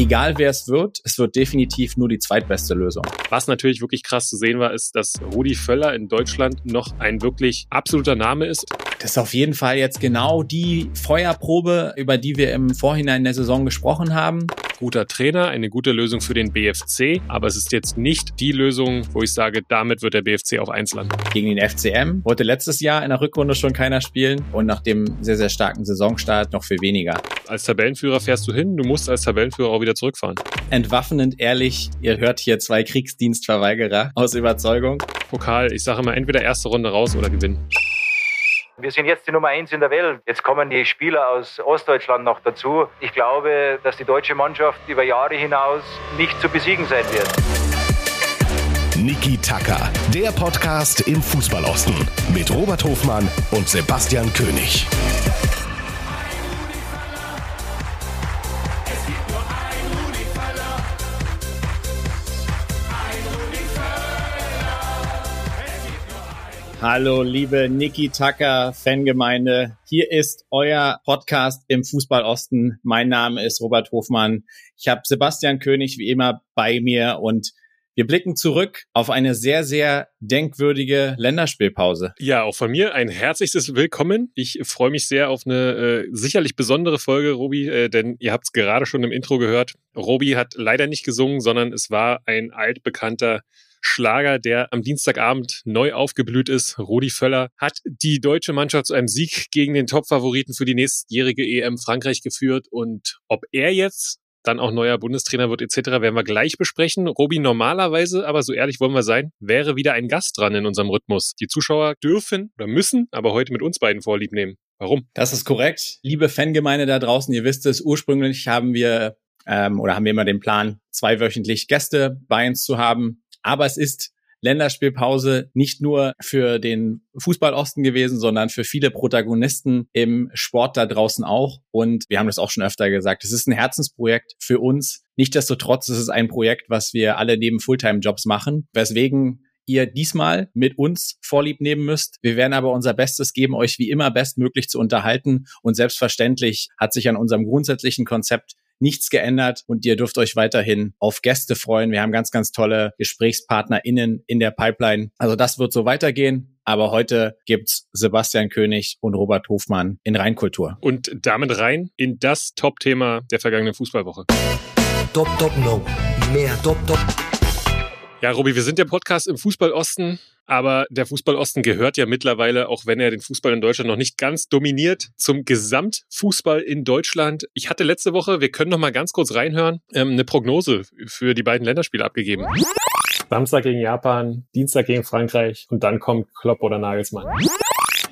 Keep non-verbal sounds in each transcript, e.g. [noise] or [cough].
Egal wer es wird, es wird definitiv nur die zweitbeste Lösung. Was natürlich wirklich krass zu sehen war, ist, dass Rudi Völler in Deutschland noch ein wirklich absoluter Name ist. Das ist auf jeden Fall jetzt genau die Feuerprobe, über die wir im Vorhinein der Saison gesprochen haben guter Trainer, eine gute Lösung für den BFC, aber es ist jetzt nicht die Lösung, wo ich sage, damit wird der BFC auf 1 landen. Gegen den FCM wollte letztes Jahr in der Rückrunde schon keiner spielen und nach dem sehr, sehr starken Saisonstart noch viel weniger. Als Tabellenführer fährst du hin, du musst als Tabellenführer auch wieder zurückfahren. Entwaffnend ehrlich, ihr hört hier zwei Kriegsdienstverweigerer aus Überzeugung. Pokal, ich sage immer entweder erste Runde raus oder gewinnen. Wir sind jetzt die Nummer eins in der Welt. Jetzt kommen die Spieler aus Ostdeutschland noch dazu. Ich glaube, dass die deutsche Mannschaft über Jahre hinaus nicht zu besiegen sein wird. Niki Tacker, der Podcast im Fußballosten mit Robert Hofmann und Sebastian König. Hallo, liebe Niki Tucker Fangemeinde. Hier ist euer Podcast im Fußball Osten. Mein Name ist Robert Hofmann. Ich habe Sebastian König wie immer bei mir und wir blicken zurück auf eine sehr, sehr denkwürdige Länderspielpause. Ja, auch von mir ein herzliches Willkommen. Ich freue mich sehr auf eine äh, sicherlich besondere Folge, Robi, äh, denn ihr habt es gerade schon im Intro gehört. Robi hat leider nicht gesungen, sondern es war ein altbekannter Schlager, der am Dienstagabend neu aufgeblüht ist. Rudi Völler hat die deutsche Mannschaft zu einem Sieg gegen den Topfavoriten für die nächstjährige EM Frankreich geführt. Und ob er jetzt dann auch neuer Bundestrainer wird etc., werden wir gleich besprechen. Robi, normalerweise, aber so ehrlich wollen wir sein, wäre wieder ein Gast dran in unserem Rhythmus. Die Zuschauer dürfen oder müssen aber heute mit uns beiden Vorlieb nehmen. Warum? Das ist korrekt. Liebe Fangemeinde da draußen, ihr wisst es, ursprünglich haben wir ähm, oder haben wir immer den Plan, zweiwöchentlich Gäste bei uns zu haben. Aber es ist Länderspielpause nicht nur für den Fußballosten gewesen, sondern für viele Protagonisten im Sport da draußen auch. Und wir haben das auch schon öfter gesagt. Es ist ein Herzensprojekt für uns. Nichtsdestotrotz ist es ein Projekt, was wir alle neben Fulltime-Jobs machen, weswegen ihr diesmal mit uns Vorlieb nehmen müsst. Wir werden aber unser Bestes geben, euch wie immer bestmöglich zu unterhalten. Und selbstverständlich hat sich an unserem grundsätzlichen Konzept nichts geändert und ihr dürft euch weiterhin auf Gäste freuen. Wir haben ganz, ganz tolle GesprächspartnerInnen in der Pipeline. Also das wird so weitergehen. Aber heute gibt's Sebastian König und Robert Hofmann in Rheinkultur. Und damit rein in das Top-Thema der vergangenen Fußballwoche. Top, top, no. Mehr top, top. Ja, Robi, wir sind der Podcast im Fußballosten, aber der Fußballosten gehört ja mittlerweile, auch wenn er den Fußball in Deutschland noch nicht ganz dominiert, zum Gesamtfußball in Deutschland. Ich hatte letzte Woche, wir können noch mal ganz kurz reinhören, ähm, eine Prognose für die beiden Länderspiele abgegeben. Samstag gegen Japan, Dienstag gegen Frankreich und dann kommt Klopp oder Nagelsmann.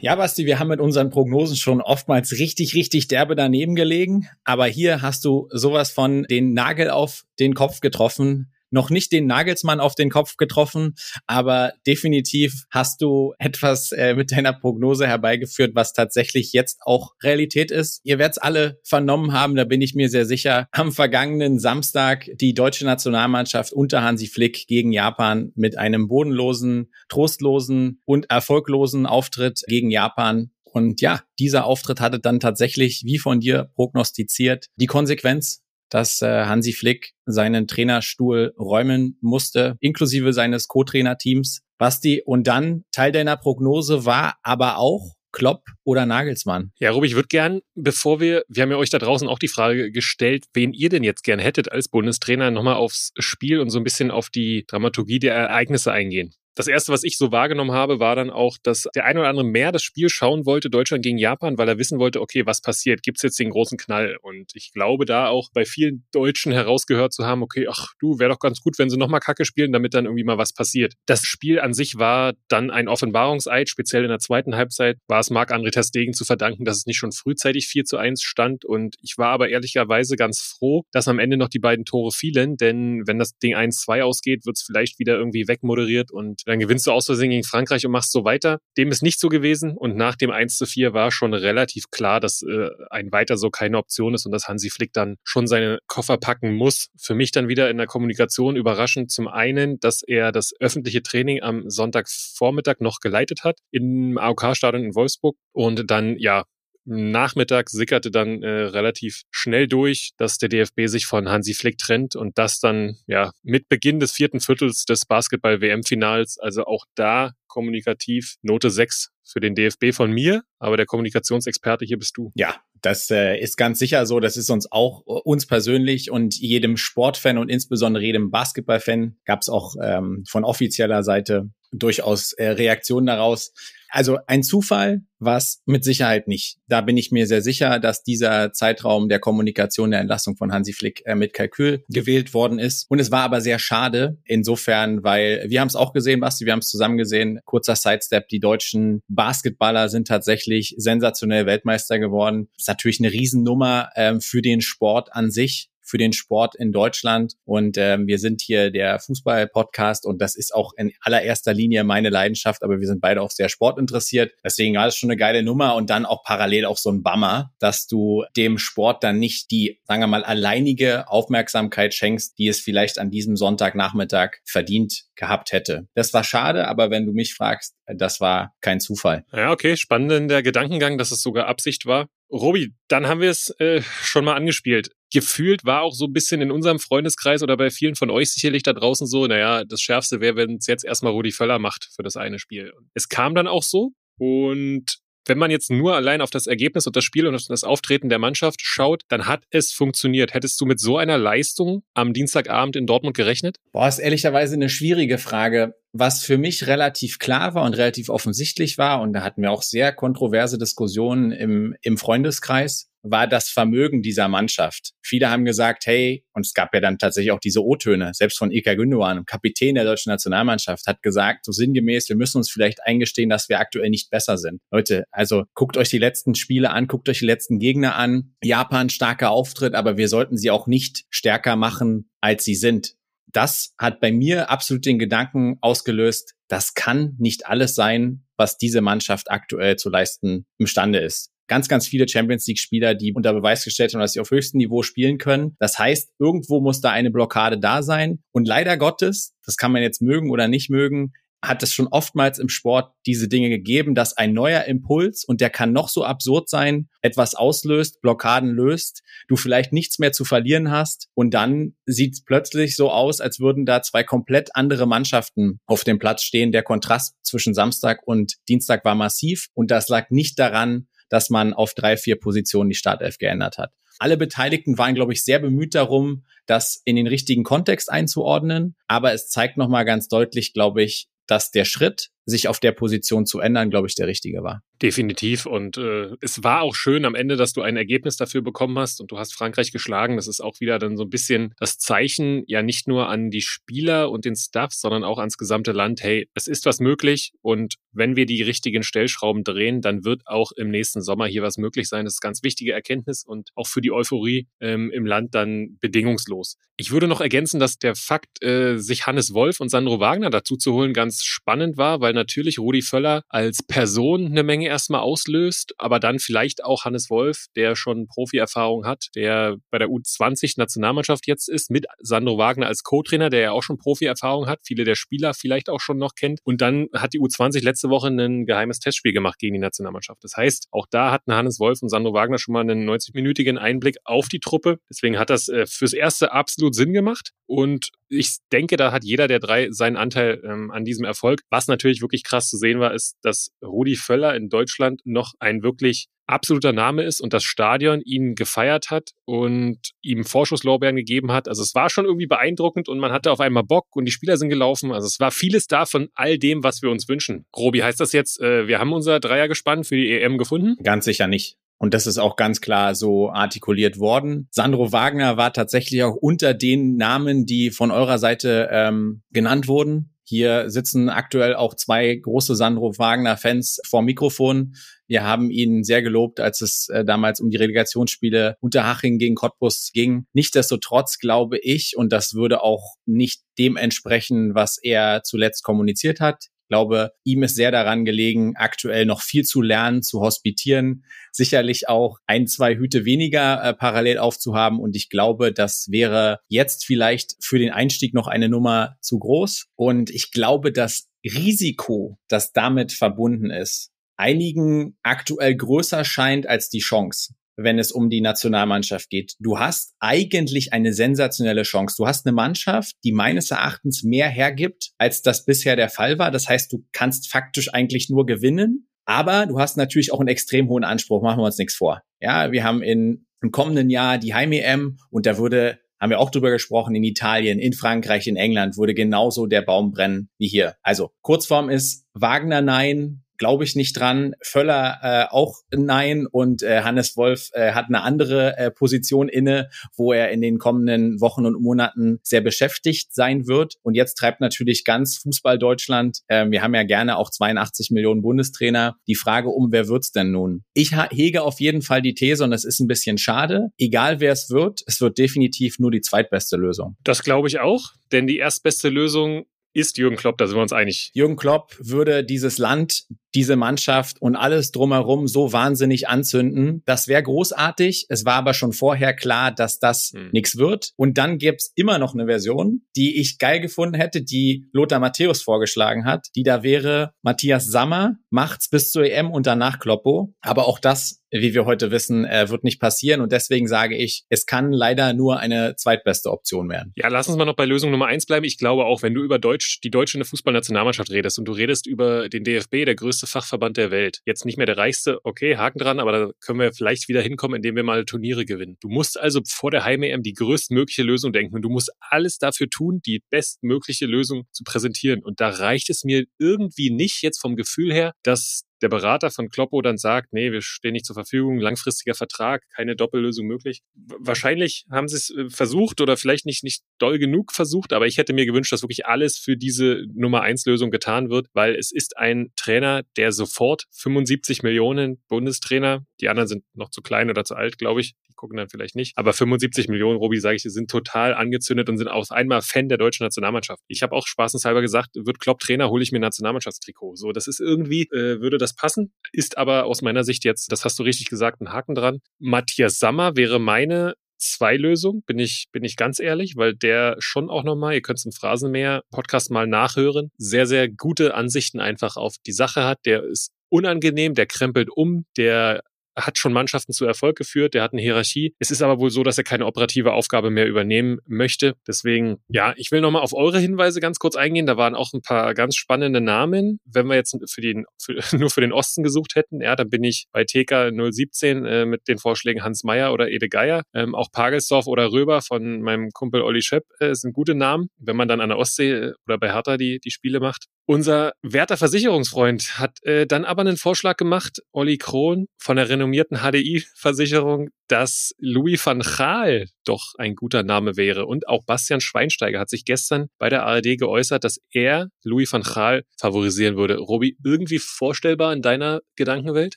Ja, Basti, wir haben mit unseren Prognosen schon oftmals richtig, richtig derbe daneben gelegen. Aber hier hast du sowas von den Nagel auf den Kopf getroffen noch nicht den Nagelsmann auf den Kopf getroffen, aber definitiv hast du etwas äh, mit deiner Prognose herbeigeführt, was tatsächlich jetzt auch Realität ist. Ihr werdet es alle vernommen haben, da bin ich mir sehr sicher. Am vergangenen Samstag die deutsche Nationalmannschaft unter Hansi Flick gegen Japan mit einem bodenlosen, trostlosen und erfolglosen Auftritt gegen Japan und ja, dieser Auftritt hatte dann tatsächlich, wie von dir prognostiziert, die Konsequenz, dass äh, Hansi Flick seinen Trainerstuhl räumen musste, inklusive seines Co-Trainerteams. Basti, und dann Teil deiner Prognose war aber auch Klopp oder Nagelsmann? Ja, Robi, ich würde gern, bevor wir, wir haben ja euch da draußen auch die Frage gestellt, wen ihr denn jetzt gern hättet als Bundestrainer, nochmal aufs Spiel und so ein bisschen auf die Dramaturgie der Ereignisse eingehen. Das erste, was ich so wahrgenommen habe, war dann auch, dass der ein oder andere mehr das Spiel schauen wollte, Deutschland gegen Japan, weil er wissen wollte, okay, was passiert? Gibt es jetzt den großen Knall? Und ich glaube, da auch bei vielen Deutschen herausgehört zu haben, okay, ach du, wäre doch ganz gut, wenn sie nochmal Kacke spielen, damit dann irgendwie mal was passiert. Das Spiel an sich war dann ein Offenbarungseid, speziell in der zweiten Halbzeit war es Marc-André Testegen zu verdanken, dass es nicht schon frühzeitig 4 zu 1 stand. Und ich war aber ehrlicherweise ganz froh, dass am Ende noch die beiden Tore fielen, denn wenn das Ding 1-2 ausgeht, wird es vielleicht wieder irgendwie wegmoderiert und dann gewinnst du aus Versehen gegen Frankreich und machst so weiter. Dem ist nicht so gewesen und nach dem 1 zu 4 war schon relativ klar, dass äh, ein weiter so keine Option ist und dass Hansi Flick dann schon seine Koffer packen muss. Für mich dann wieder in der Kommunikation überraschend zum einen, dass er das öffentliche Training am Sonntagvormittag noch geleitet hat im AOK-Stadion in Wolfsburg und dann ja Nachmittag sickerte dann äh, relativ schnell durch, dass der DFB sich von Hansi Flick trennt und das dann ja mit Beginn des vierten Viertels des Basketball-WM-Finals. Also auch da kommunikativ Note 6 für den DFB von mir, aber der Kommunikationsexperte hier bist du. Ja, das äh, ist ganz sicher so. Das ist uns auch äh, uns persönlich und jedem Sportfan und insbesondere jedem Basketballfan gab es auch ähm, von offizieller Seite durchaus äh, Reaktionen daraus. Also ein Zufall was mit Sicherheit nicht. Da bin ich mir sehr sicher, dass dieser Zeitraum der Kommunikation der Entlassung von Hansi Flick äh, mit Kalkül gewählt worden ist. Und es war aber sehr schade insofern, weil wir haben es auch gesehen, Basti, wir haben es zusammen gesehen. Kurzer Sidestep, die deutschen Basketballer sind tatsächlich sensationell Weltmeister geworden. Ist natürlich eine Riesennummer ähm, für den Sport an sich für den Sport in Deutschland. Und ähm, wir sind hier der Fußball-Podcast und das ist auch in allererster Linie meine Leidenschaft, aber wir sind beide auch sehr sportinteressiert. Deswegen war das schon eine geile Nummer und dann auch parallel auch so ein Bummer, dass du dem Sport dann nicht die, sagen wir mal, alleinige Aufmerksamkeit schenkst, die es vielleicht an diesem Sonntagnachmittag verdient gehabt hätte. Das war schade, aber wenn du mich fragst, das war kein Zufall. Ja, okay, spannender Gedankengang, dass es sogar Absicht war. Robi, dann haben wir es äh, schon mal angespielt. Gefühlt war auch so ein bisschen in unserem Freundeskreis oder bei vielen von euch sicherlich da draußen so, naja, das Schärfste wäre, wenn es jetzt erstmal Rudi Völler macht für das eine Spiel. Es kam dann auch so und wenn man jetzt nur allein auf das Ergebnis und das Spiel und das Auftreten der Mannschaft schaut, dann hat es funktioniert. Hättest du mit so einer Leistung am Dienstagabend in Dortmund gerechnet? Boah, ist ehrlicherweise eine schwierige Frage. Was für mich relativ klar war und relativ offensichtlich war, und da hatten wir auch sehr kontroverse Diskussionen im, im Freundeskreis, war das Vermögen dieser Mannschaft. Viele haben gesagt, hey, und es gab ja dann tatsächlich auch diese O-Töne, selbst von Ika Gündogan, Kapitän der deutschen Nationalmannschaft, hat gesagt, so sinngemäß, wir müssen uns vielleicht eingestehen, dass wir aktuell nicht besser sind. Leute, also guckt euch die letzten Spiele an, guckt euch die letzten Gegner an. Japan starker Auftritt, aber wir sollten sie auch nicht stärker machen, als sie sind. Das hat bei mir absolut den Gedanken ausgelöst, das kann nicht alles sein, was diese Mannschaft aktuell zu leisten imstande ist ganz, ganz viele Champions League-Spieler, die unter Beweis gestellt haben, dass sie auf höchstem Niveau spielen können. Das heißt, irgendwo muss da eine Blockade da sein. Und leider Gottes, das kann man jetzt mögen oder nicht mögen, hat es schon oftmals im Sport diese Dinge gegeben, dass ein neuer Impuls, und der kann noch so absurd sein, etwas auslöst, Blockaden löst, du vielleicht nichts mehr zu verlieren hast und dann sieht es plötzlich so aus, als würden da zwei komplett andere Mannschaften auf dem Platz stehen. Der Kontrast zwischen Samstag und Dienstag war massiv und das lag nicht daran, dass man auf drei, vier Positionen die Startelf geändert hat. Alle Beteiligten waren, glaube ich, sehr bemüht darum, das in den richtigen Kontext einzuordnen. Aber es zeigt nochmal ganz deutlich, glaube ich, dass der Schritt, sich auf der Position zu ändern, glaube ich, der richtige war. Definitiv. Und äh, es war auch schön am Ende, dass du ein Ergebnis dafür bekommen hast und du hast Frankreich geschlagen. Das ist auch wieder dann so ein bisschen das Zeichen, ja nicht nur an die Spieler und den Staff, sondern auch ans gesamte Land. Hey, es ist was möglich und wenn wir die richtigen Stellschrauben drehen, dann wird auch im nächsten Sommer hier was möglich sein. Das ist ganz wichtige Erkenntnis und auch für die Euphorie ähm, im Land dann bedingungslos. Ich würde noch ergänzen, dass der Fakt, äh, sich Hannes Wolf und Sandro Wagner dazu zu holen, ganz spannend war, weil natürlich Rudi Völler als Person eine Menge erstmal auslöst, aber dann vielleicht auch Hannes Wolf, der schon Profi-Erfahrung hat, der bei der U20-Nationalmannschaft jetzt ist, mit Sandro Wagner als Co-Trainer, der ja auch schon Profi-Erfahrung hat, viele der Spieler vielleicht auch schon noch kennt. Und dann hat die U20 letzte Woche ein geheimes Testspiel gemacht gegen die Nationalmannschaft. Das heißt, auch da hatten Hannes Wolf und Sandro Wagner schon mal einen 90-minütigen Einblick auf die Truppe. Deswegen hat das äh, fürs Erste absolut Sinn gemacht. Und ich denke, da hat jeder der drei seinen Anteil ähm, an diesem Erfolg. Was natürlich wirklich krass zu sehen war, ist, dass Rudi Völler in Deutschland noch ein wirklich absoluter Name ist und das Stadion ihn gefeiert hat und ihm Vorschusslorbeeren gegeben hat. Also es war schon irgendwie beeindruckend und man hatte auf einmal Bock und die Spieler sind gelaufen. Also es war vieles da von all dem, was wir uns wünschen. Robi, heißt das jetzt, äh, wir haben unser Dreiergespann für die EM gefunden? Ganz sicher nicht. Und das ist auch ganz klar so artikuliert worden. Sandro Wagner war tatsächlich auch unter den Namen, die von eurer Seite ähm, genannt wurden. Hier sitzen aktuell auch zwei große Sandro Wagner-Fans vor Mikrofon. Wir haben ihn sehr gelobt, als es äh, damals um die Relegationsspiele Unterhaching gegen Cottbus ging. Nichtsdestotrotz glaube ich, und das würde auch nicht dem entsprechen, was er zuletzt kommuniziert hat. Ich glaube, ihm ist sehr daran gelegen, aktuell noch viel zu lernen, zu hospitieren, sicherlich auch ein, zwei Hüte weniger äh, parallel aufzuhaben. Und ich glaube, das wäre jetzt vielleicht für den Einstieg noch eine Nummer zu groß. Und ich glaube, das Risiko, das damit verbunden ist, einigen aktuell größer scheint als die Chance wenn es um die Nationalmannschaft geht. Du hast eigentlich eine sensationelle Chance. Du hast eine Mannschaft, die meines Erachtens mehr hergibt, als das bisher der Fall war. Das heißt, du kannst faktisch eigentlich nur gewinnen. Aber du hast natürlich auch einen extrem hohen Anspruch. Machen wir uns nichts vor. Ja, wir haben in, im kommenden Jahr die Heim-EM und da würde haben wir auch drüber gesprochen, in Italien, in Frankreich, in England würde genauso der Baum brennen wie hier. Also Kurzform ist Wagner nein, glaube ich nicht dran. Völler äh, auch nein und äh, Hannes Wolf äh, hat eine andere äh, Position inne, wo er in den kommenden Wochen und Monaten sehr beschäftigt sein wird. Und jetzt treibt natürlich ganz Fußball Deutschland. Äh, wir haben ja gerne auch 82 Millionen Bundestrainer. Die Frage um, wer wird's denn nun? Ich hege auf jeden Fall die These und es ist ein bisschen schade. Egal wer es wird, es wird definitiv nur die zweitbeste Lösung. Das glaube ich auch, denn die erstbeste Lösung ist Jürgen Klopp, da sind wir uns einig. Jürgen Klopp würde dieses Land, diese Mannschaft und alles drumherum so wahnsinnig anzünden. Das wäre großartig. Es war aber schon vorher klar, dass das hm. nichts wird. Und dann gibt's immer noch eine Version, die ich geil gefunden hätte, die Lothar Matthäus vorgeschlagen hat. Die da wäre, Matthias Sammer macht's bis zur EM und danach Kloppo. Aber auch das wie wir heute wissen, äh, wird nicht passieren. Und deswegen sage ich, es kann leider nur eine zweitbeste Option werden. Ja, lass uns mal noch bei Lösung Nummer eins bleiben. Ich glaube auch, wenn du über Deutsch, die deutsche Fußballnationalmannschaft redest und du redest über den DFB, der größte Fachverband der Welt, jetzt nicht mehr der reichste, okay, Haken dran, aber da können wir vielleicht wieder hinkommen, indem wir mal Turniere gewinnen. Du musst also vor der Heim-EM die größtmögliche Lösung denken und du musst alles dafür tun, die bestmögliche Lösung zu präsentieren. Und da reicht es mir irgendwie nicht jetzt vom Gefühl her, dass der Berater von Kloppo dann sagt, nee, wir stehen nicht zur Verfügung, langfristiger Vertrag, keine Doppellösung möglich. Wahrscheinlich haben sie es äh, versucht oder vielleicht nicht, nicht doll genug versucht, aber ich hätte mir gewünscht, dass wirklich alles für diese Nummer eins Lösung getan wird, weil es ist ein Trainer, der sofort 75 Millionen Bundestrainer, die anderen sind noch zu klein oder zu alt, glaube ich, gucken dann vielleicht nicht, aber 75 Millionen, Robi, sage ich, sind total angezündet und sind auf einmal Fan der deutschen Nationalmannschaft. Ich habe auch spaßenshalber gesagt, wird Klopp Trainer, hole ich mir ein Nationalmannschaftstrikot. So, das ist irgendwie, äh, würde das das passen, ist aber aus meiner Sicht jetzt, das hast du richtig gesagt, ein Haken dran. Matthias Sammer wäre meine zwei Lösung, bin ich, bin ich ganz ehrlich, weil der schon auch nochmal, ihr könnt es im Phrasenmäher-Podcast mal nachhören, sehr, sehr gute Ansichten einfach auf die Sache hat. Der ist unangenehm, der krempelt um, der hat schon Mannschaften zu Erfolg geführt, der hat eine Hierarchie. Es ist aber wohl so, dass er keine operative Aufgabe mehr übernehmen möchte. Deswegen, ja, ich will nochmal auf eure Hinweise ganz kurz eingehen. Da waren auch ein paar ganz spannende Namen. Wenn wir jetzt für den, für, [laughs] nur für den Osten gesucht hätten, ja, dann bin ich bei TK 017 äh, mit den Vorschlägen Hans Meyer oder Ede Geier. Ähm, auch Pagelsdorf oder Röber von meinem Kumpel Olli Schöpp äh, sind gute Namen. Wenn man dann an der Ostsee äh, oder bei Hertha die, die Spiele macht, unser werter Versicherungsfreund hat äh, dann aber einen Vorschlag gemacht, Olli Krohn von der renommierten HDI-Versicherung, dass Louis van Gaal doch ein guter Name wäre. Und auch Bastian Schweinsteiger hat sich gestern bei der ARD geäußert, dass er Louis van Gaal favorisieren würde. Robi, irgendwie vorstellbar in deiner Gedankenwelt?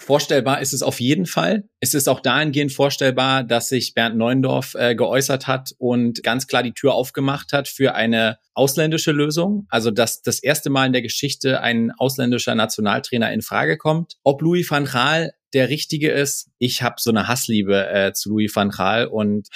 Vorstellbar ist es auf jeden Fall. Es ist auch dahingehend vorstellbar, dass sich Bernd Neuendorf äh, geäußert hat und ganz klar die Tür aufgemacht hat für eine ausländische Lösung. Also, dass das erste Mal in der Geschichte ein ausländischer Nationaltrainer in Frage kommt. Ob Louis van Gaal der richtige ist. Ich habe so eine Hassliebe äh, zu Louis van Gaal und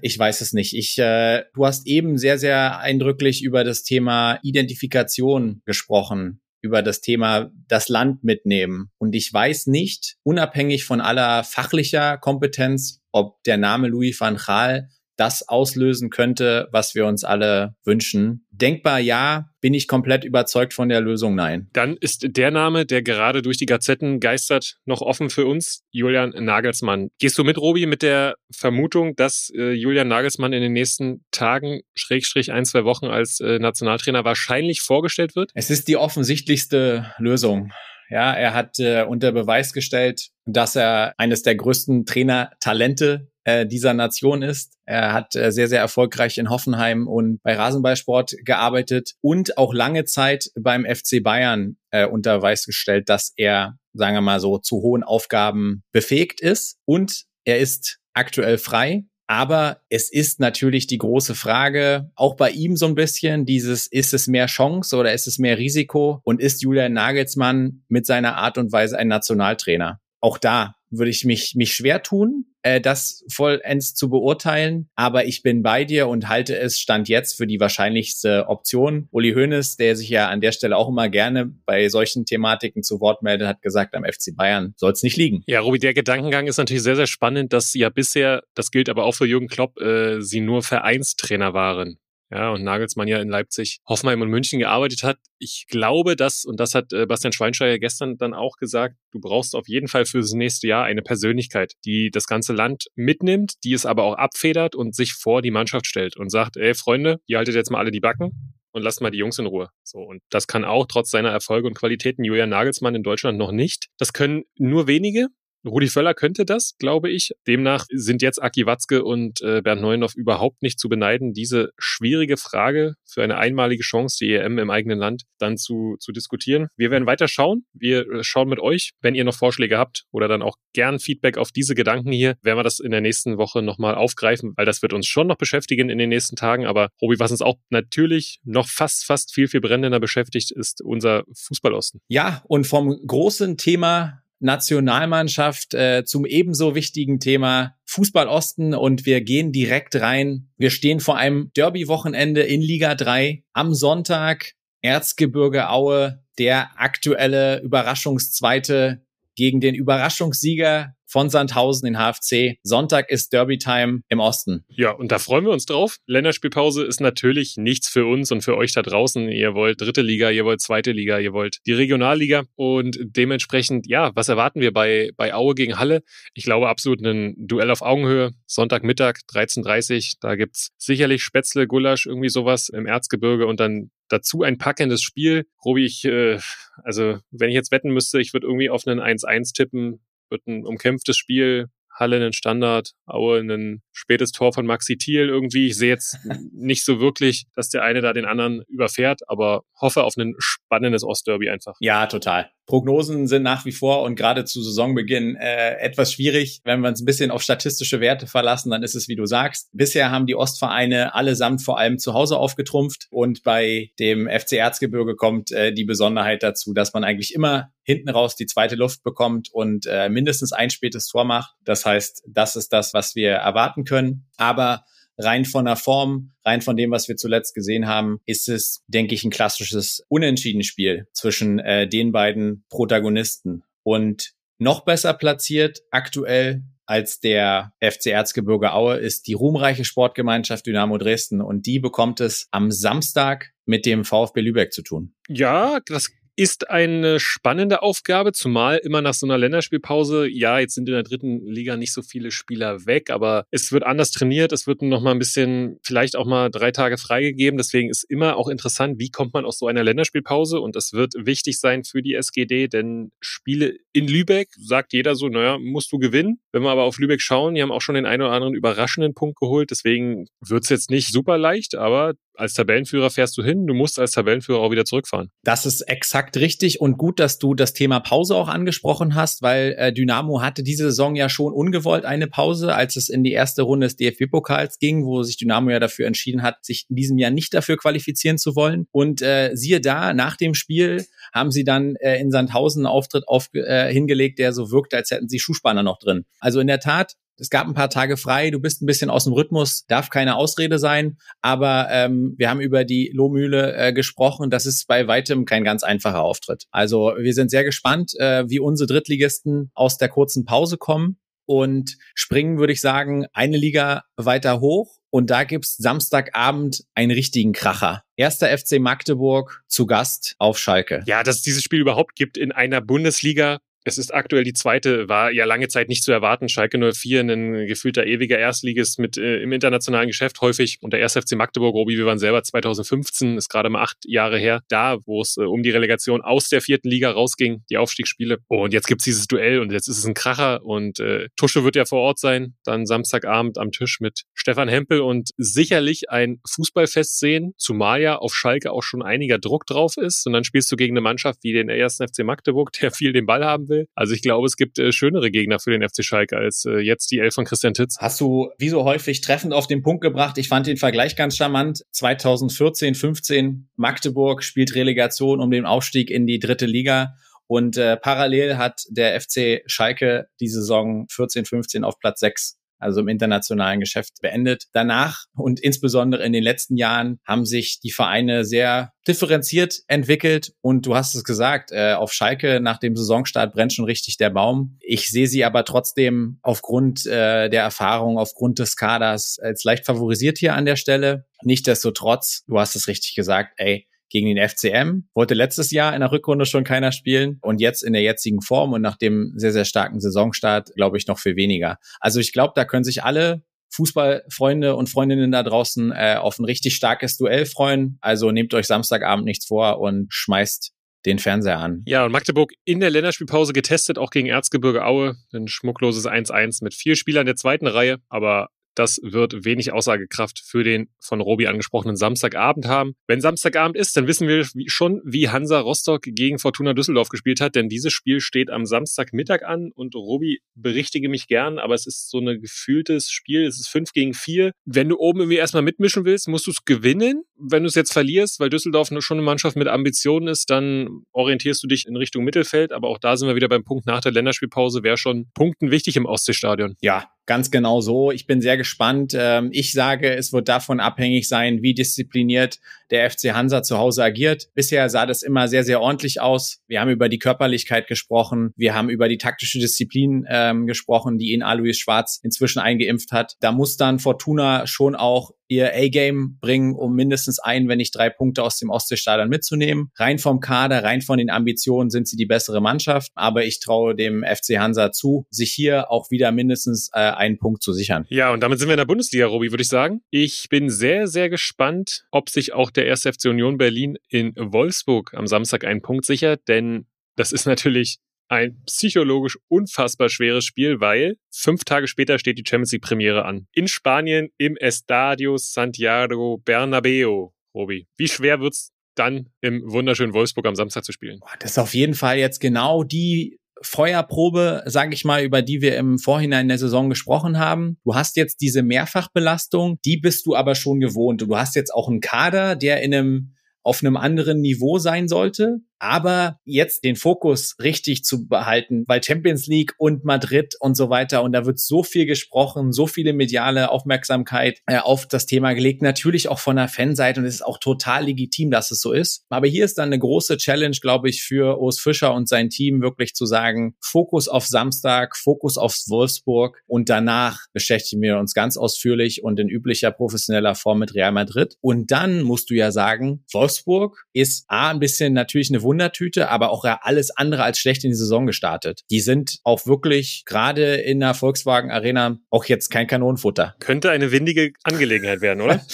ich weiß es nicht. Ich, äh, du hast eben sehr, sehr eindrücklich über das Thema Identifikation gesprochen über das Thema das Land mitnehmen. Und ich weiß nicht, unabhängig von aller fachlicher Kompetenz, ob der Name Louis van Gaal das auslösen könnte, was wir uns alle wünschen. Denkbar ja, bin ich komplett überzeugt von der Lösung nein. Dann ist der Name, der gerade durch die Gazetten geistert, noch offen für uns, Julian Nagelsmann. Gehst du mit, Robi, mit der Vermutung, dass äh, Julian Nagelsmann in den nächsten Tagen, Schrägstrich ein, zwei Wochen als äh, Nationaltrainer wahrscheinlich vorgestellt wird? Es ist die offensichtlichste Lösung. Ja, er hat äh, unter Beweis gestellt, dass er eines der größten Trainertalente äh, dieser Nation ist. Er hat äh, sehr, sehr erfolgreich in Hoffenheim und bei Rasenballsport gearbeitet und auch lange Zeit beim FC Bayern äh, unter Beweis gestellt, dass er, sagen wir mal so, zu hohen Aufgaben befähigt ist und er ist aktuell frei. Aber es ist natürlich die große Frage, auch bei ihm so ein bisschen, dieses, ist es mehr Chance oder ist es mehr Risiko? Und ist Julian Nagelsmann mit seiner Art und Weise ein Nationaltrainer? Auch da würde ich mich, mich schwer tun, äh, das vollends zu beurteilen. Aber ich bin bei dir und halte es Stand jetzt für die wahrscheinlichste Option. Uli Hoeneß, der sich ja an der Stelle auch immer gerne bei solchen Thematiken zu Wort meldet, hat gesagt, am FC Bayern soll es nicht liegen. Ja, Robi, der Gedankengang ist natürlich sehr, sehr spannend, dass ja bisher, das gilt aber auch für Jürgen Klopp, äh, sie nur Vereinstrainer waren ja, und Nagelsmann ja in Leipzig, Hoffenheim und München gearbeitet hat. Ich glaube, dass, und das hat äh, Bastian Schweinsteiger gestern dann auch gesagt, du brauchst auf jeden Fall für das nächste Jahr eine Persönlichkeit, die das ganze Land mitnimmt, die es aber auch abfedert und sich vor die Mannschaft stellt und sagt, ey Freunde, ihr haltet jetzt mal alle die Backen und lasst mal die Jungs in Ruhe. So und das kann auch trotz seiner Erfolge und Qualitäten Julian Nagelsmann in Deutschland noch nicht. Das können nur wenige. Rudi Völler könnte das, glaube ich. Demnach sind jetzt Aki Watzke und äh, Bernd Neuendorf überhaupt nicht zu beneiden, diese schwierige Frage für eine einmalige Chance, die EM im eigenen Land, dann zu, zu diskutieren. Wir werden weiter schauen. Wir äh, schauen mit euch, wenn ihr noch Vorschläge habt oder dann auch gern Feedback auf diese Gedanken hier, werden wir das in der nächsten Woche nochmal aufgreifen, weil das wird uns schon noch beschäftigen in den nächsten Tagen. Aber Robi, was uns auch natürlich noch fast, fast viel, viel brennender beschäftigt, ist unser Fußballosten. Ja, und vom großen Thema Nationalmannschaft äh, zum ebenso wichtigen Thema Fußball Osten und wir gehen direkt rein. Wir stehen vor einem Derby-Wochenende in Liga 3 am Sonntag. Erzgebirge Aue, der aktuelle Überraschungszweite gegen den Überraschungssieger von Sandhausen in HFC. Sonntag ist Derby-Time im Osten. Ja, und da freuen wir uns drauf. Länderspielpause ist natürlich nichts für uns und für euch da draußen. Ihr wollt dritte Liga, ihr wollt zweite Liga, ihr wollt die Regionalliga und dementsprechend, ja, was erwarten wir bei, bei Aue gegen Halle? Ich glaube absolut ein Duell auf Augenhöhe. Sonntagmittag, 13.30 Da gibt's sicherlich Spätzle, Gulasch, irgendwie sowas im Erzgebirge und dann dazu ein packendes Spiel. Robi, ich, äh, also wenn ich jetzt wetten müsste, ich würde irgendwie auf einen 1-1 tippen wird ein umkämpftes Spiel. Halle einen Standard, Aue ein spätes Tor von Maxi Thiel irgendwie. Ich sehe jetzt [laughs] nicht so wirklich, dass der eine da den anderen überfährt, aber hoffe auf ein spannendes Ostderby einfach. Ja, total. Prognosen sind nach wie vor und gerade zu Saisonbeginn äh, etwas schwierig. Wenn wir uns ein bisschen auf statistische Werte verlassen, dann ist es, wie du sagst. Bisher haben die Ostvereine allesamt vor allem zu Hause aufgetrumpft und bei dem FC Erzgebirge kommt äh, die Besonderheit dazu, dass man eigentlich immer hinten raus die zweite Luft bekommt und äh, mindestens ein spätes Tor macht. Das heißt, das ist das, was wir erwarten können. Aber rein von der Form, rein von dem, was wir zuletzt gesehen haben, ist es, denke ich, ein klassisches Unentschieden-Spiel zwischen äh, den beiden Protagonisten. Und noch besser platziert aktuell als der FC Erzgebirge Aue ist die ruhmreiche Sportgemeinschaft Dynamo Dresden und die bekommt es am Samstag mit dem VfB Lübeck zu tun. Ja, das ist eine spannende Aufgabe, zumal immer nach so einer Länderspielpause, ja, jetzt sind in der dritten Liga nicht so viele Spieler weg, aber es wird anders trainiert, es wird noch mal ein bisschen, vielleicht auch mal drei Tage freigegeben. Deswegen ist immer auch interessant, wie kommt man aus so einer Länderspielpause? Und das wird wichtig sein für die SGD, denn Spiele in Lübeck, sagt jeder so, naja, musst du gewinnen. Wenn wir aber auf Lübeck schauen, die haben auch schon den einen oder anderen überraschenden Punkt geholt. Deswegen wird es jetzt nicht super leicht, aber als Tabellenführer fährst du hin, du musst als Tabellenführer auch wieder zurückfahren. Das ist exakt richtig und gut, dass du das Thema Pause auch angesprochen hast, weil äh, Dynamo hatte diese Saison ja schon ungewollt eine Pause, als es in die erste Runde des DFB-Pokals ging, wo sich Dynamo ja dafür entschieden hat, sich in diesem Jahr nicht dafür qualifizieren zu wollen. Und äh, siehe da, nach dem Spiel haben sie dann äh, in Sandhausen einen Auftritt auf, äh, hingelegt, der so wirkt, als hätten sie Schuhspanner noch drin. Also in der Tat, es gab ein paar Tage frei, du bist ein bisschen aus dem Rhythmus, darf keine Ausrede sein, aber ähm, wir haben über die Lohmühle äh, gesprochen, das ist bei weitem kein ganz einfacher Auftritt. Also wir sind sehr gespannt, äh, wie unsere Drittligisten aus der kurzen Pause kommen und springen, würde ich sagen, eine Liga weiter hoch. Und da gibt's Samstagabend einen richtigen Kracher. Erster FC Magdeburg zu Gast auf Schalke. Ja, dass es dieses Spiel überhaupt gibt in einer Bundesliga, es ist aktuell die zweite, war ja lange Zeit nicht zu erwarten. Schalke 04, ein gefühlter ewiger Erstligist mit äh, im internationalen Geschäft häufig. Und der 1. FC Magdeburg, Robi, wir waren selber 2015, ist gerade mal acht Jahre her, da, wo es äh, um die Relegation aus der vierten Liga rausging, die Aufstiegsspiele. Und jetzt gibt's dieses Duell und jetzt ist es ein Kracher. Und äh, Tusche wird ja vor Ort sein, dann Samstagabend am Tisch mit Stefan Hempel und sicherlich ein Fußballfest sehen, zumal ja auf Schalke auch schon einiger Druck drauf ist. Und dann spielst du gegen eine Mannschaft wie den 1. FC Magdeburg, der viel den Ball haben will will. Also ich glaube, es gibt äh, schönere Gegner für den FC Schalke als äh, jetzt die Elf von Christian Titz. Hast du wie so häufig treffend auf den Punkt gebracht. Ich fand den Vergleich ganz charmant. 2014, 15 Magdeburg spielt Relegation um den Aufstieg in die dritte Liga Und äh, parallel hat der FC Schalke die Saison 14, 15 auf Platz 6 also im internationalen Geschäft beendet. Danach und insbesondere in den letzten Jahren haben sich die Vereine sehr differenziert entwickelt und du hast es gesagt, äh, auf Schalke nach dem Saisonstart brennt schon richtig der Baum. Ich sehe sie aber trotzdem aufgrund äh, der Erfahrung, aufgrund des Kaders als leicht favorisiert hier an der Stelle. Nichtsdestotrotz, du hast es richtig gesagt, ey, gegen den FCM. Wollte letztes Jahr in der Rückrunde schon keiner spielen und jetzt in der jetzigen Form und nach dem sehr, sehr starken Saisonstart, glaube ich, noch viel weniger. Also ich glaube, da können sich alle Fußballfreunde und Freundinnen da draußen äh, auf ein richtig starkes Duell freuen. Also nehmt euch Samstagabend nichts vor und schmeißt den Fernseher an. Ja, und Magdeburg in der Länderspielpause getestet, auch gegen Erzgebirge Aue. Ein schmuckloses 1-1 mit vier Spielern der zweiten Reihe, aber das wird wenig Aussagekraft für den von Robi angesprochenen Samstagabend haben. Wenn Samstagabend ist, dann wissen wir schon, wie Hansa Rostock gegen Fortuna Düsseldorf gespielt hat, denn dieses Spiel steht am Samstagmittag an und Robi berichtige mich gern, aber es ist so ein gefühltes Spiel. Es ist 5 gegen 4. Wenn du oben irgendwie erstmal mitmischen willst, musst du es gewinnen. Wenn du es jetzt verlierst, weil Düsseldorf schon eine Mannschaft mit Ambitionen ist, dann orientierst du dich in Richtung Mittelfeld. Aber auch da sind wir wieder beim Punkt nach der Länderspielpause. Wäre schon Punkten wichtig im Ostseestadion. Ja, ganz genau so. Ich bin sehr gespannt. Ähm, ich sage, es wird davon abhängig sein, wie diszipliniert der FC Hansa zu Hause agiert. Bisher sah das immer sehr, sehr ordentlich aus. Wir haben über die Körperlichkeit gesprochen. Wir haben über die taktische Disziplin ähm, gesprochen, die ihn Alois Schwarz inzwischen eingeimpft hat. Da muss dann Fortuna schon auch ihr A-Game bringen, um mindestens ein, wenn nicht drei Punkte aus dem Ostseestadion mitzunehmen. Rein vom Kader, rein von den Ambitionen sind sie die bessere Mannschaft. Aber ich traue dem FC Hansa zu, sich hier auch wieder mindestens äh, einen Punkt zu sichern. Ja, und damit sind wir in der Bundesliga, Robi, würde ich sagen. Ich bin sehr, sehr gespannt, ob sich auch der erste FC Union Berlin in Wolfsburg am Samstag einen Punkt sichert, denn das ist natürlich ein psychologisch unfassbar schweres Spiel, weil fünf Tage später steht die Champions League Premiere an. In Spanien im Estadio Santiago Bernabeu. Robi, wie schwer wird's dann im wunderschönen Wolfsburg am Samstag zu spielen? Das ist auf jeden Fall jetzt genau die Feuerprobe, sage ich mal, über die wir im Vorhinein der Saison gesprochen haben. Du hast jetzt diese Mehrfachbelastung, die bist du aber schon gewohnt. Du hast jetzt auch einen Kader, der in einem auf einem anderen Niveau sein sollte. Aber jetzt den Fokus richtig zu behalten, weil Champions League und Madrid und so weiter und da wird so viel gesprochen, so viele mediale Aufmerksamkeit äh, auf das Thema gelegt, natürlich auch von der Fanseite und es ist auch total legitim, dass es so ist. Aber hier ist dann eine große Challenge, glaube ich, für Urs Fischer und sein Team wirklich zu sagen, Fokus auf Samstag, Fokus auf Wolfsburg und danach beschäftigen wir uns ganz ausführlich und in üblicher professioneller Form mit Real Madrid. Und dann musst du ja sagen, Wolfsburg ist A, ein bisschen natürlich eine Wundertüte, aber auch alles andere als schlecht in die Saison gestartet. Die sind auch wirklich gerade in der Volkswagen Arena auch jetzt kein Kanonenfutter. Könnte eine windige Angelegenheit werden, oder? [laughs]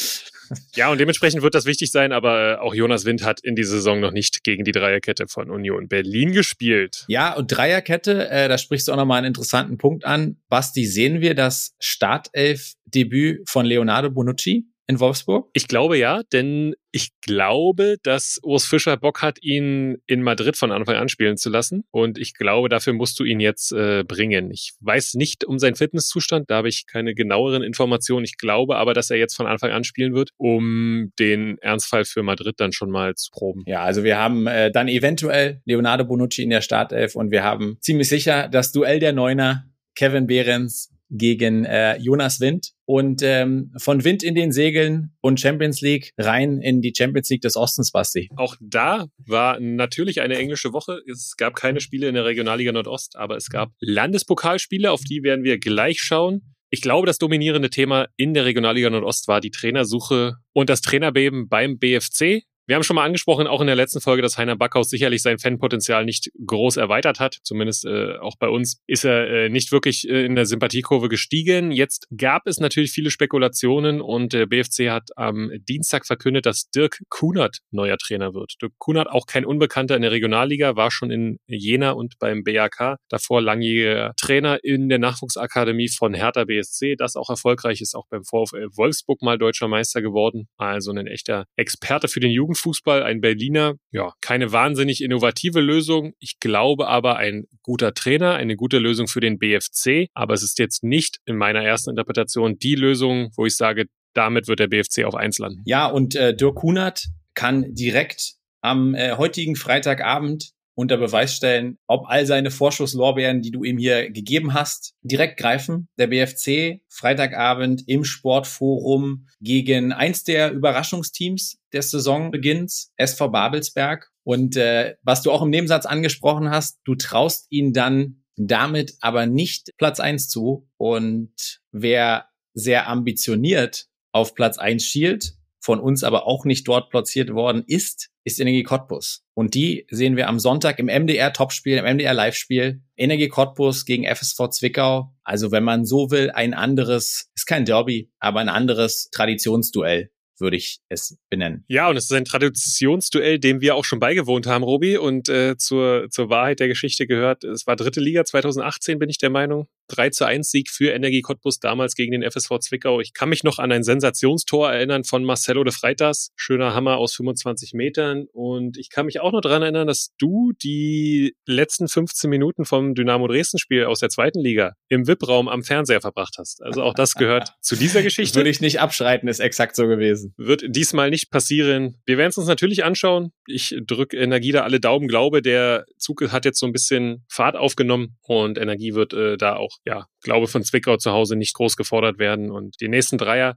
Ja, und dementsprechend wird das wichtig sein, aber äh, auch Jonas Wind hat in dieser Saison noch nicht gegen die Dreierkette von Union Berlin gespielt. Ja, und Dreierkette, äh, da sprichst du auch nochmal einen interessanten Punkt an. Basti, sehen wir das Startelf-Debüt von Leonardo Bonucci? In Wolfsburg? Ich glaube ja, denn ich glaube, dass Urs Fischer Bock hat, ihn in Madrid von Anfang an spielen zu lassen. Und ich glaube, dafür musst du ihn jetzt äh, bringen. Ich weiß nicht um seinen Fitnesszustand, da habe ich keine genaueren Informationen. Ich glaube aber, dass er jetzt von Anfang an spielen wird, um den Ernstfall für Madrid dann schon mal zu proben. Ja, also wir haben äh, dann eventuell Leonardo Bonucci in der Startelf und wir haben ziemlich sicher das Duell der Neuner Kevin Behrens gegen äh, Jonas Wind und ähm, von Wind in den Segeln und Champions League rein in die Champions League des Ostens, Basti. Auch da war natürlich eine englische Woche. Es gab keine Spiele in der Regionalliga Nordost, aber es gab Landespokalspiele, auf die werden wir gleich schauen. Ich glaube, das dominierende Thema in der Regionalliga Nordost war die Trainersuche und das Trainerbeben beim BFC. Wir haben schon mal angesprochen, auch in der letzten Folge, dass Heiner Backhaus sicherlich sein Fanpotenzial nicht groß erweitert hat. Zumindest äh, auch bei uns ist er äh, nicht wirklich äh, in der Sympathiekurve gestiegen. Jetzt gab es natürlich viele Spekulationen und der BFC hat am Dienstag verkündet, dass Dirk Kunert neuer Trainer wird. Dirk Kunert, auch kein Unbekannter in der Regionalliga, war schon in Jena und beim BAK. Davor langjähriger Trainer in der Nachwuchsakademie von Hertha BSC, das auch erfolgreich ist, auch beim VfL Wolfsburg mal deutscher Meister geworden. Also ein echter Experte für den Jugend Fußball, ein Berliner, ja, keine wahnsinnig innovative Lösung. Ich glaube aber ein guter Trainer, eine gute Lösung für den BFC. Aber es ist jetzt nicht in meiner ersten Interpretation die Lösung, wo ich sage, damit wird der BFC auf eins landen. Ja, und äh, Dirk Kunert kann direkt am äh, heutigen Freitagabend unter Beweis stellen, ob all seine Vorschusslorbeeren, die du ihm hier gegeben hast, direkt greifen. Der BFC Freitagabend im Sportforum gegen eins der Überraschungsteams des Saisonbeginns, SV Babelsberg. Und äh, was du auch im Nebensatz angesprochen hast, du traust ihn dann damit aber nicht Platz eins zu. Und wer sehr ambitioniert auf Platz eins schielt, von uns aber auch nicht dort platziert worden ist, ist Energie Cottbus. Und die sehen wir am Sonntag im MDR Topspiel, im MDR Live-Spiel. Energie Cottbus gegen FSV Zwickau. Also wenn man so will, ein anderes, ist kein Derby, aber ein anderes Traditionsduell würde ich es benennen. Ja, und es ist ein Traditionsduell, dem wir auch schon beigewohnt haben, Robi. Und äh, zur, zur Wahrheit der Geschichte gehört, es war dritte Liga 2018, bin ich der Meinung. 3 zu 1 Sieg für Energie Cottbus damals gegen den FSV Zwickau. Ich kann mich noch an ein Sensationstor erinnern von Marcelo de Freitas. Schöner Hammer aus 25 Metern. Und ich kann mich auch noch daran erinnern, dass du die letzten 15 Minuten vom Dynamo Dresden Spiel aus der zweiten Liga im VIP-Raum am Fernseher verbracht hast. Also auch das gehört [laughs] zu dieser Geschichte. Würde ich nicht abschreiten, ist exakt so gewesen. Wird diesmal nicht passieren. Wir werden es uns natürlich anschauen. Ich drücke Energie da alle Daumen, glaube, der Zug hat jetzt so ein bisschen Fahrt aufgenommen und Energie wird äh, da auch ja, glaube von Zwickau zu Hause nicht groß gefordert werden und die nächsten Dreier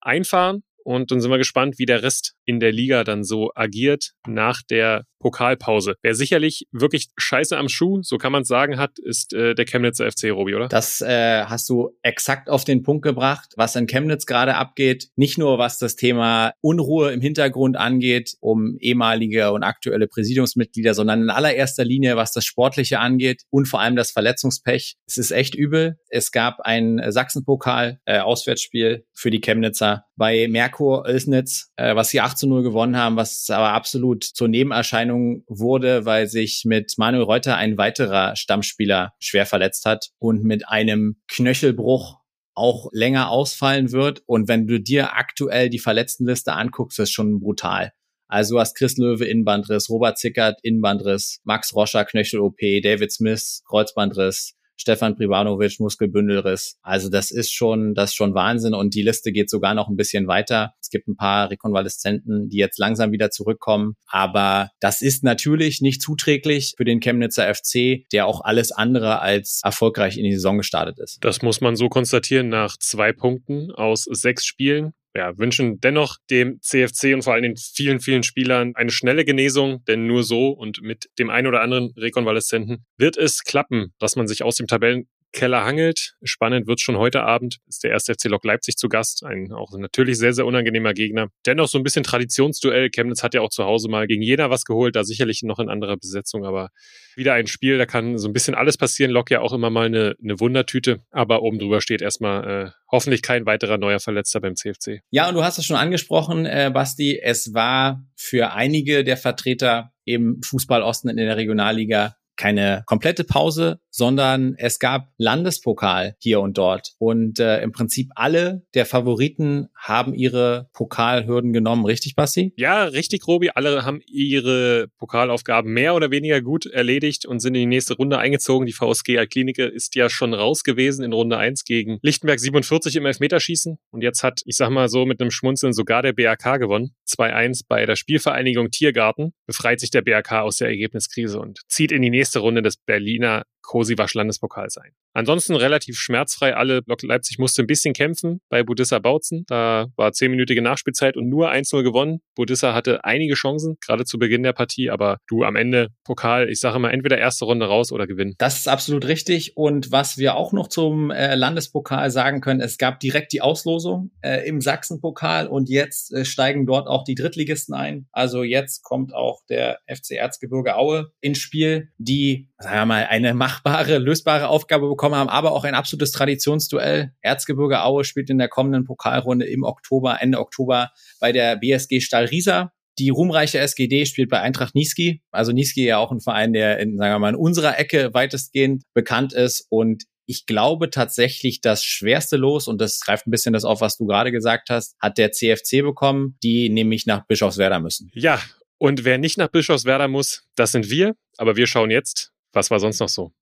einfahren. Und dann sind wir gespannt, wie der Rest in der Liga dann so agiert nach der Pokalpause. Wer sicherlich wirklich Scheiße am Schuh, so kann man es sagen, hat, ist äh, der Chemnitzer FC, Robi, oder? Das äh, hast du exakt auf den Punkt gebracht, was in Chemnitz gerade abgeht. Nicht nur was das Thema Unruhe im Hintergrund angeht, um ehemalige und aktuelle Präsidiumsmitglieder, sondern in allererster Linie, was das Sportliche angeht und vor allem das Verletzungspech. Es ist echt übel. Es gab ein Sachsenpokal-Auswärtsspiel äh, für die Chemnitzer bei Merkur Oelsnitz, äh, was sie 8 zu 0 gewonnen haben, was aber absolut zur Nebenerscheinung wurde, weil sich mit Manuel Reuter ein weiterer Stammspieler schwer verletzt hat und mit einem Knöchelbruch auch länger ausfallen wird. Und wenn du dir aktuell die Verletztenliste anguckst, ist schon brutal. Also du hast Chris Löwe Innenbandriss, Robert Zickert Innenbandriss, Max Roscher Knöchel-OP, David Smith Kreuzbandriss, Stefan Privanovic Muskelbündelriss. Also das ist schon, das ist schon Wahnsinn und die Liste geht sogar noch ein bisschen weiter. Es gibt ein paar Rekonvaleszenten, die jetzt langsam wieder zurückkommen, aber das ist natürlich nicht zuträglich für den Chemnitzer FC, der auch alles andere als erfolgreich in die Saison gestartet ist. Das muss man so konstatieren nach zwei Punkten aus sechs Spielen ja, wünschen dennoch dem CFC und vor allem den vielen, vielen Spielern eine schnelle Genesung, denn nur so und mit dem einen oder anderen Rekonvaleszenten wird es klappen, dass man sich aus dem Tabellen Keller hangelt. Spannend wird schon heute Abend. Ist der erste FC Lok Leipzig zu Gast. Ein auch natürlich sehr, sehr unangenehmer Gegner. Dennoch so ein bisschen Traditionsduell. Chemnitz hat ja auch zu Hause mal gegen Jena was geholt. Da sicherlich noch in anderer Besetzung, aber wieder ein Spiel. Da kann so ein bisschen alles passieren. Lok ja auch immer mal eine, eine Wundertüte. Aber oben drüber steht erstmal äh, hoffentlich kein weiterer neuer Verletzter beim CFC. Ja, und du hast es schon angesprochen, äh, Basti. Es war für einige der Vertreter im Fußball Osten in der Regionalliga keine komplette Pause, sondern es gab Landespokal hier und dort. Und äh, im Prinzip alle der Favoriten haben ihre Pokalhürden genommen, richtig, Basti? Ja, richtig, Robi. Alle haben ihre Pokalaufgaben mehr oder weniger gut erledigt und sind in die nächste Runde eingezogen. Die VSG Alklinike ist ja schon raus gewesen in Runde 1 gegen Lichtenberg 47 im Elfmeterschießen. Und jetzt hat, ich sag mal so, mit einem Schmunzeln sogar der BAK gewonnen. 2-1 bei der Spielvereinigung Tiergarten. Befreit sich der BAK aus der Ergebniskrise und zieht in die nächste nächste Runde des Berliner Kosiwasch Landespokals ein. Ansonsten relativ schmerzfrei. Alle Block Leipzig musste ein bisschen kämpfen bei Budissa Bautzen. Da war zehnminütige Nachspielzeit und nur 1-0 gewonnen. Budissa hatte einige Chancen, gerade zu Beginn der Partie, aber du am Ende Pokal, ich sage immer, entweder erste Runde raus oder gewinnen. Das ist absolut richtig. Und was wir auch noch zum äh, Landespokal sagen können, es gab direkt die Auslosung äh, im Sachsenpokal und jetzt äh, steigen dort auch die Drittligisten ein. Also jetzt kommt auch der FC Erzgebirge Aue ins Spiel, die, sagen wir mal, eine machbare, lösbare Aufgabe bekommen haben, aber auch ein absolutes Traditionsduell. Erzgebirge Aue spielt in der kommenden Pokalrunde im Oktober, Ende Oktober bei der BSG Stahl Riesa. Die ruhmreiche SGD spielt bei Eintracht Niski. Also Niski ja auch ein Verein, der in, sagen wir mal, in unserer Ecke weitestgehend bekannt ist. Und ich glaube tatsächlich, das schwerste Los, und das greift ein bisschen das auf, was du gerade gesagt hast, hat der CFC bekommen, die nämlich nach Bischofswerda müssen. Ja, und wer nicht nach Bischofswerda muss, das sind wir. Aber wir schauen jetzt, was war sonst noch so?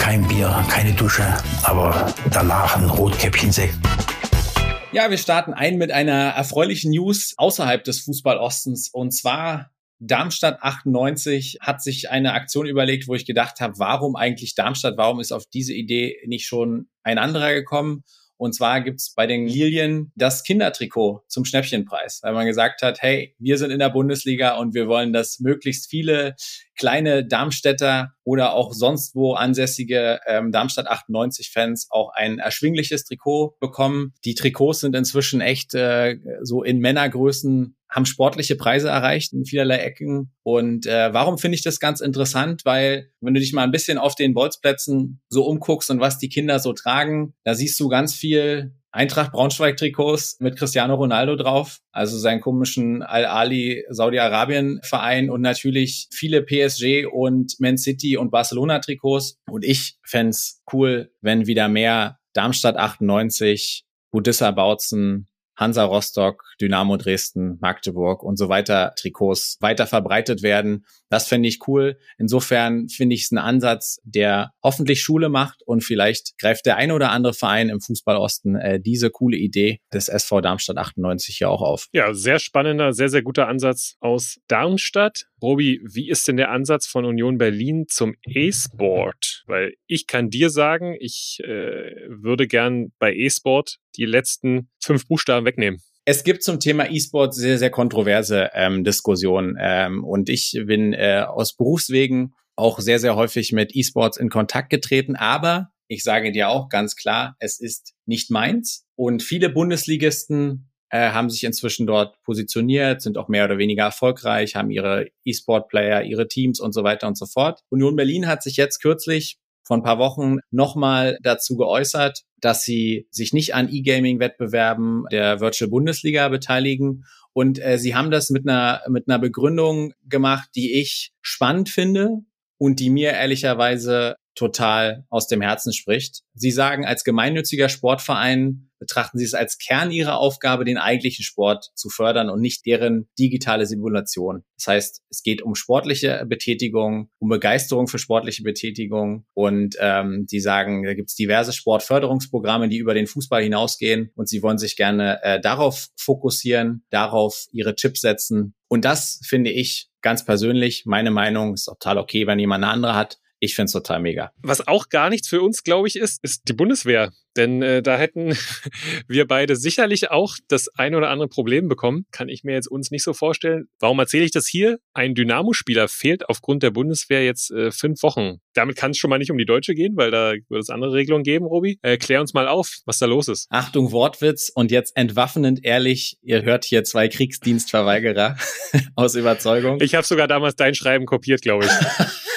Kein Bier, keine Dusche, aber danach ein Rotkäppchensekt. Ja, wir starten ein mit einer erfreulichen News außerhalb des Fußballostens. Und zwar Darmstadt 98 hat sich eine Aktion überlegt, wo ich gedacht habe, warum eigentlich Darmstadt? Warum ist auf diese Idee nicht schon ein anderer gekommen? Und zwar gibt's bei den Lilien das Kindertrikot zum Schnäppchenpreis, weil man gesagt hat, hey, wir sind in der Bundesliga und wir wollen, dass möglichst viele kleine Darmstädter oder auch sonst wo ansässige ähm, Darmstadt 98-Fans auch ein erschwingliches Trikot bekommen. Die Trikots sind inzwischen echt äh, so in Männergrößen haben sportliche Preise erreicht in vielerlei Ecken. Und äh, warum finde ich das ganz interessant? Weil wenn du dich mal ein bisschen auf den Bolzplätzen so umguckst und was die Kinder so tragen, da siehst du ganz viel Eintracht Braunschweig Trikots mit Cristiano Ronaldo drauf, also seinen komischen Al-Ali Saudi-Arabien Verein und natürlich viele PSG und Man City und Barcelona Trikots. Und ich fände cool, wenn wieder mehr Darmstadt 98, Budissa Bautzen, Hansa Rostock, Dynamo Dresden, Magdeburg und so weiter Trikots weiter verbreitet werden. Das fände ich cool. Insofern finde ich es einen Ansatz, der hoffentlich Schule macht und vielleicht greift der eine oder andere Verein im Fußballosten äh, diese coole Idee des SV Darmstadt 98 hier auch auf. Ja, sehr spannender, sehr, sehr guter Ansatz aus Darmstadt. Robi, wie ist denn der Ansatz von Union Berlin zum E-Sport? Weil ich kann dir sagen, ich äh, würde gern bei E-Sport die letzten fünf Buchstaben wegnehmen. Es gibt zum Thema E-Sport sehr, sehr kontroverse ähm, Diskussionen. Ähm, und ich bin äh, aus Berufswegen auch sehr, sehr häufig mit E-Sports in Kontakt getreten. Aber ich sage dir auch ganz klar, es ist nicht meins. Und viele Bundesligisten äh, haben sich inzwischen dort positioniert, sind auch mehr oder weniger erfolgreich, haben ihre E-Sport-Player, ihre Teams und so weiter und so fort. Union Berlin hat sich jetzt kürzlich vor ein paar Wochen nochmal dazu geäußert, dass sie sich nicht an E-Gaming-Wettbewerben der Virtual Bundesliga beteiligen. Und äh, sie haben das mit einer, mit einer Begründung gemacht, die ich spannend finde und die mir ehrlicherweise total aus dem Herzen spricht. Sie sagen, als gemeinnütziger Sportverein betrachten Sie es als Kern Ihrer Aufgabe, den eigentlichen Sport zu fördern und nicht deren digitale Simulation. Das heißt, es geht um sportliche Betätigung, um Begeisterung für sportliche Betätigung und ähm, die sagen, da gibt es diverse Sportförderungsprogramme, die über den Fußball hinausgehen und sie wollen sich gerne äh, darauf fokussieren, darauf ihre Chips setzen. Und das finde ich ganz persönlich, meine Meinung, ist total okay, wenn jemand eine andere hat, ich finde es total mega. Was auch gar nichts für uns, glaube ich, ist, ist die Bundeswehr. Denn äh, da hätten [laughs] wir beide sicherlich auch das ein oder andere Problem bekommen. Kann ich mir jetzt uns nicht so vorstellen. Warum erzähle ich das hier? Ein Dynamo-Spieler fehlt aufgrund der Bundeswehr jetzt äh, fünf Wochen. Damit kann es schon mal nicht um die Deutsche gehen, weil da wird es andere Regelungen geben, Robi. Äh, klär uns mal auf, was da los ist. Achtung, Wortwitz und jetzt entwaffnend ehrlich, ihr hört hier zwei Kriegsdienstverweigerer [laughs] aus Überzeugung. Ich habe sogar damals dein Schreiben kopiert, glaube ich. [laughs]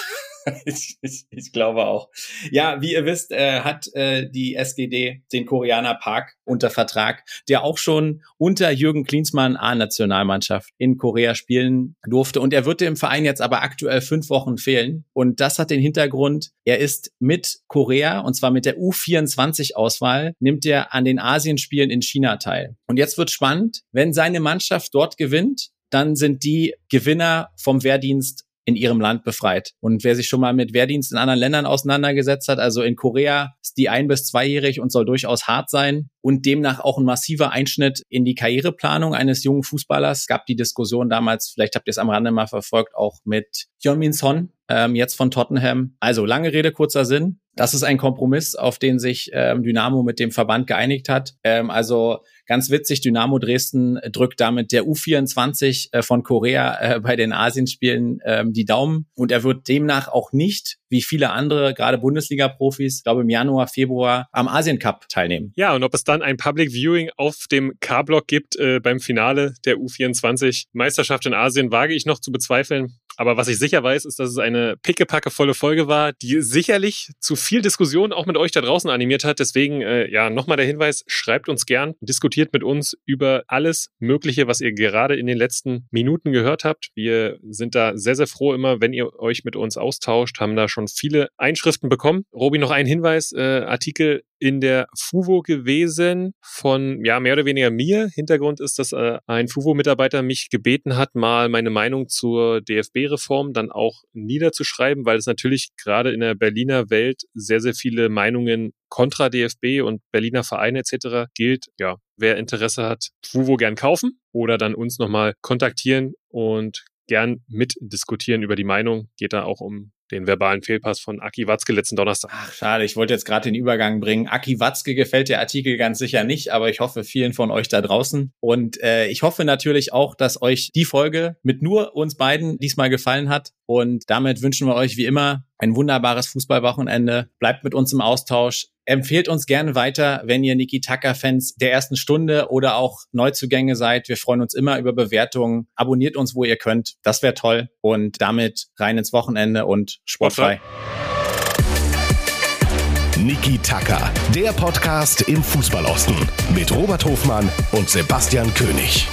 [laughs] ich, ich, ich, glaube auch. Ja, wie ihr wisst, äh, hat äh, die SGD den Koreaner Park unter Vertrag, der auch schon unter Jürgen Klinsmann A-Nationalmannschaft in Korea spielen durfte. Und er wird dem Verein jetzt aber aktuell fünf Wochen fehlen. Und das hat den Hintergrund, er ist mit Korea, und zwar mit der U24-Auswahl, nimmt er an den Asienspielen in China teil. Und jetzt wird spannend, wenn seine Mannschaft dort gewinnt, dann sind die Gewinner vom Wehrdienst in ihrem Land befreit. Und wer sich schon mal mit Wehrdienst in anderen Ländern auseinandergesetzt hat, also in Korea ist die ein- bis zweijährig und soll durchaus hart sein und demnach auch ein massiver Einschnitt in die Karriereplanung eines jungen Fußballers. Es gab die Diskussion damals, vielleicht habt ihr es am Rande mal verfolgt, auch mit Min Son, ähm, jetzt von Tottenham. Also lange Rede, kurzer Sinn. Das ist ein Kompromiss, auf den sich ähm, Dynamo mit dem Verband geeinigt hat. Ähm, also Ganz witzig, Dynamo Dresden drückt damit der U24 äh, von Korea äh, bei den Asienspielen ähm, die Daumen. Und er wird demnach auch nicht, wie viele andere, gerade Bundesliga-Profis, glaube im Januar, Februar am Asien Cup teilnehmen. Ja, und ob es dann ein Public Viewing auf dem K-Block gibt äh, beim Finale der U24 Meisterschaft in Asien, wage ich noch zu bezweifeln. Aber was ich sicher weiß, ist, dass es eine pickepackevolle Folge war, die sicherlich zu viel Diskussion auch mit euch da draußen animiert hat. Deswegen, äh, ja, nochmal der Hinweis, schreibt uns gern, diskutiert mit uns über alles Mögliche, was ihr gerade in den letzten Minuten gehört habt. Wir sind da sehr, sehr froh immer, wenn ihr euch mit uns austauscht, haben da schon viele Einschriften bekommen. Robi, noch ein Hinweis, äh, Artikel in der FUVO gewesen von, ja, mehr oder weniger mir. Hintergrund ist, dass äh, ein FUVO-Mitarbeiter mich gebeten hat, mal meine Meinung zur DFB-Reform dann auch niederzuschreiben, weil es natürlich gerade in der Berliner Welt sehr, sehr viele Meinungen kontra DFB und Berliner Vereine etc. gilt. Ja, wer Interesse hat, FUVO gern kaufen oder dann uns nochmal kontaktieren und gern mitdiskutieren über die Meinung. Geht da auch um den verbalen Fehlpass von Aki Watzke letzten Donnerstag. Ach, schade, ich wollte jetzt gerade den Übergang bringen. Aki Watzke gefällt der Artikel ganz sicher nicht, aber ich hoffe vielen von euch da draußen. Und äh, ich hoffe natürlich auch, dass euch die Folge mit nur uns beiden diesmal gefallen hat. Und damit wünschen wir euch wie immer ein wunderbares Fußballwochenende. Bleibt mit uns im Austausch. Empfehlt uns gerne weiter, wenn ihr Niki Tucker-Fans der ersten Stunde oder auch Neuzugänge seid. Wir freuen uns immer über Bewertungen. Abonniert uns, wo ihr könnt. Das wäre toll. Und damit rein ins Wochenende und sportfrei. Niki Tucker, der Podcast im Fußballosten mit Robert Hofmann und Sebastian König.